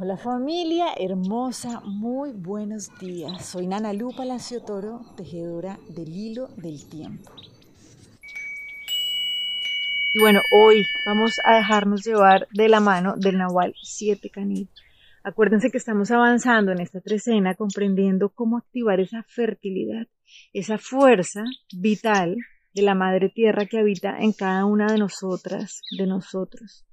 Hola familia hermosa, muy buenos días. Soy Nana Lu Palacio Toro, tejedora del hilo del tiempo. Y bueno, hoy vamos a dejarnos llevar de la mano del Nahual 7 Canil. Acuérdense que estamos avanzando en esta trecena comprendiendo cómo activar esa fertilidad, esa fuerza vital de la madre tierra que habita en cada una de nosotras, de nosotros.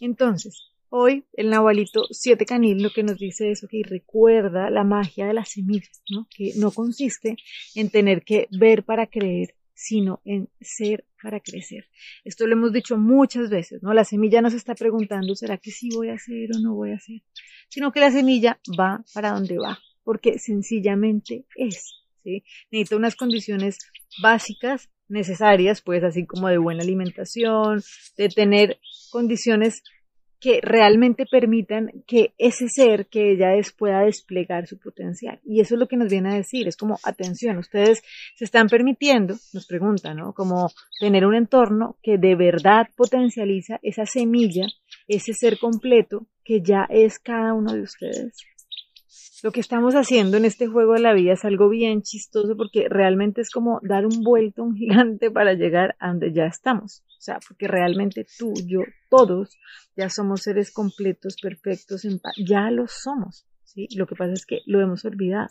Entonces, Hoy el Nahualito 7 Canil lo que nos dice es que recuerda la magia de las semillas, ¿no? que no consiste en tener que ver para creer, sino en ser para crecer. Esto lo hemos dicho muchas veces, ¿no? La semilla no se está preguntando, ¿será que sí voy a hacer o no voy a hacer? Sino que la semilla va para donde va, porque sencillamente es, ¿sí? Necesita unas condiciones básicas necesarias, pues así como de buena alimentación, de tener condiciones que realmente permitan que ese ser que ella es pueda desplegar su potencial. Y eso es lo que nos viene a decir, es como, atención, ustedes se están permitiendo, nos preguntan, ¿no? Como tener un entorno que de verdad potencializa esa semilla, ese ser completo que ya es cada uno de ustedes lo que estamos haciendo en este juego de la vida es algo bien chistoso porque realmente es como dar un vuelto un gigante para llegar a donde ya estamos. O sea, porque realmente tú, yo, todos ya somos seres completos, perfectos, ya lo somos. ¿sí? Lo que pasa es que lo hemos olvidado.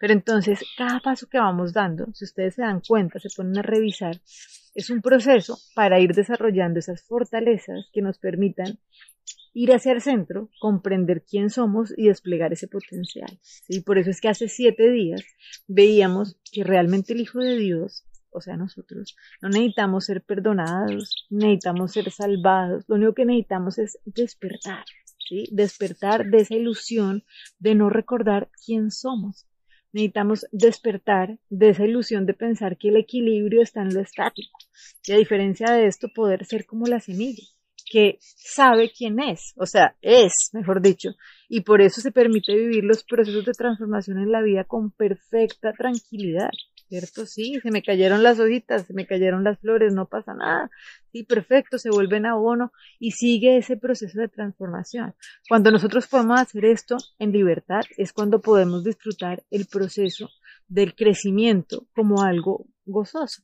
Pero entonces, cada paso que vamos dando, si ustedes se dan cuenta, se ponen a revisar, es un proceso para ir desarrollando esas fortalezas que nos permitan ir hacia el centro, comprender quién somos y desplegar ese potencial. ¿sí? Por eso es que hace siete días veíamos que realmente el Hijo de Dios, o sea, nosotros, no necesitamos ser perdonados, necesitamos ser salvados, lo único que necesitamos es despertar, ¿sí? despertar de esa ilusión de no recordar quién somos. Necesitamos despertar de esa ilusión de pensar que el equilibrio está en lo estático y a diferencia de esto poder ser como la semilla que sabe quién es, o sea, es, mejor dicho, y por eso se permite vivir los procesos de transformación en la vida con perfecta tranquilidad, ¿cierto? Sí, se me cayeron las hojitas, se me cayeron las flores, no pasa nada, sí, perfecto, se vuelven abono y sigue ese proceso de transformación. Cuando nosotros podemos hacer esto en libertad es cuando podemos disfrutar el proceso del crecimiento como algo gozoso.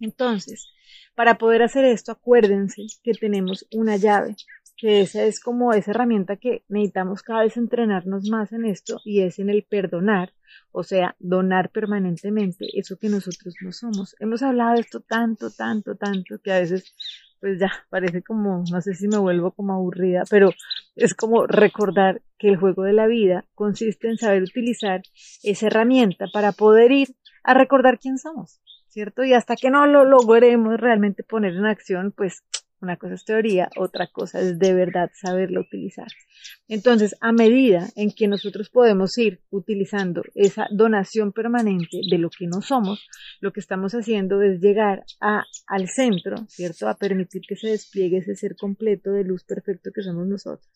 Entonces, para poder hacer esto, acuérdense que tenemos una llave, que esa es como esa herramienta que necesitamos cada vez entrenarnos más en esto y es en el perdonar, o sea, donar permanentemente eso que nosotros no somos. Hemos hablado de esto tanto, tanto, tanto que a veces pues ya parece como, no sé si me vuelvo como aburrida, pero es como recordar que el juego de la vida consiste en saber utilizar esa herramienta para poder ir a recordar quién somos. ¿cierto? Y hasta que no lo logremos realmente poner en acción, pues una cosa es teoría, otra cosa es de verdad saberlo utilizar. Entonces, a medida en que nosotros podemos ir utilizando esa donación permanente de lo que no somos, lo que estamos haciendo es llegar a, al centro, ¿cierto? A permitir que se despliegue ese ser completo de luz perfecto que somos nosotros.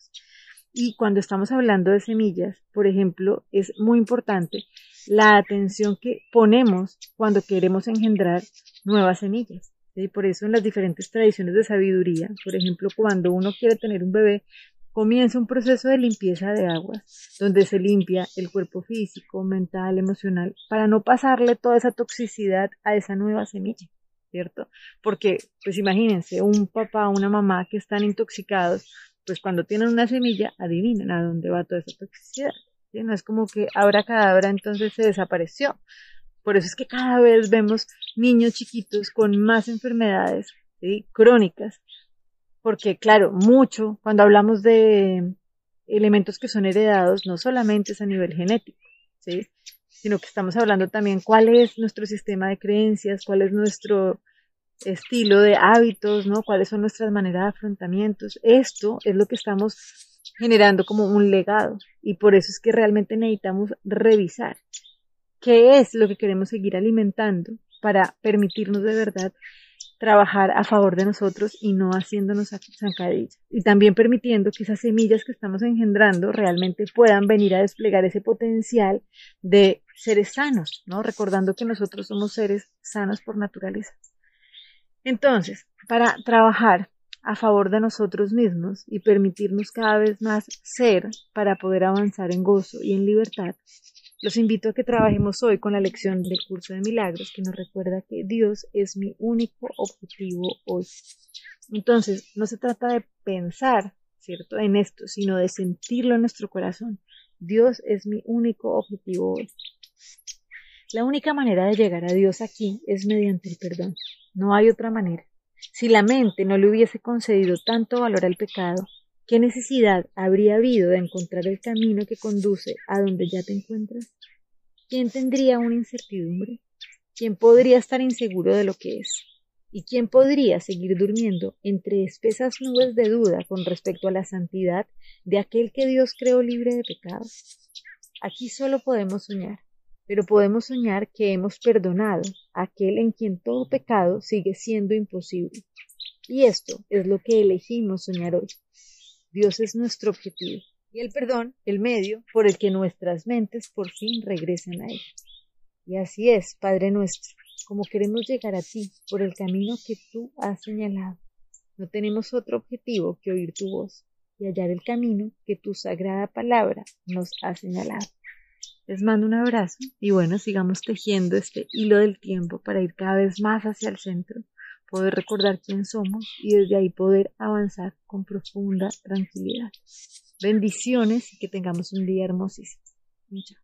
Y cuando estamos hablando de semillas, por ejemplo, es muy importante la atención que ponemos cuando queremos engendrar nuevas semillas. Y Por eso en las diferentes tradiciones de sabiduría, por ejemplo, cuando uno quiere tener un bebé, comienza un proceso de limpieza de aguas, donde se limpia el cuerpo físico, mental, emocional, para no pasarle toda esa toxicidad a esa nueva semilla, ¿cierto? Porque, pues imagínense, un papá, una mamá que están intoxicados, pues cuando tienen una semilla, adivinen a dónde va toda esa toxicidad. No es como que ahora cadabra entonces se desapareció. Por eso es que cada vez vemos niños chiquitos con más enfermedades crónicas. Porque claro, mucho, cuando hablamos de elementos que son heredados, no solamente es a nivel genético, ¿sí? sino que estamos hablando también cuál es nuestro sistema de creencias, cuál es nuestro estilo de hábitos, ¿no? Cuáles son nuestras maneras de afrontamientos. Esto es lo que estamos generando como un legado y por eso es que realmente necesitamos revisar qué es lo que queremos seguir alimentando para permitirnos de verdad trabajar a favor de nosotros y no haciéndonos zancadillas. Y también permitiendo que esas semillas que estamos engendrando realmente puedan venir a desplegar ese potencial de seres sanos, ¿no? Recordando que nosotros somos seres sanos por naturaleza. Entonces, para trabajar a favor de nosotros mismos y permitirnos cada vez más ser para poder avanzar en gozo y en libertad, los invito a que trabajemos hoy con la lección del curso de milagros que nos recuerda que Dios es mi único objetivo hoy. Entonces, no se trata de pensar, ¿cierto?, en esto, sino de sentirlo en nuestro corazón. Dios es mi único objetivo hoy. La única manera de llegar a Dios aquí es mediante el perdón. No hay otra manera. Si la mente no le hubiese concedido tanto valor al pecado, ¿qué necesidad habría habido de encontrar el camino que conduce a donde ya te encuentras? ¿Quién tendría una incertidumbre? ¿Quién podría estar inseguro de lo que es? ¿Y quién podría seguir durmiendo entre espesas nubes de duda con respecto a la santidad de aquel que Dios creó libre de pecado? Aquí solo podemos soñar, pero podemos soñar que hemos perdonado a aquel en quien todo pecado sigue siendo imposible. Y esto es lo que elegimos soñar hoy. Dios es nuestro objetivo y el perdón el medio por el que nuestras mentes por fin regresan a Él. Y así es, Padre nuestro, como queremos llegar a ti por el camino que tú has señalado. No tenemos otro objetivo que oír tu voz y hallar el camino que tu sagrada palabra nos ha señalado. Les mando un abrazo y bueno, sigamos tejiendo este hilo del tiempo para ir cada vez más hacia el centro, poder recordar quién somos y desde ahí poder avanzar con profunda tranquilidad. Bendiciones y que tengamos un día hermosísimo. Muchas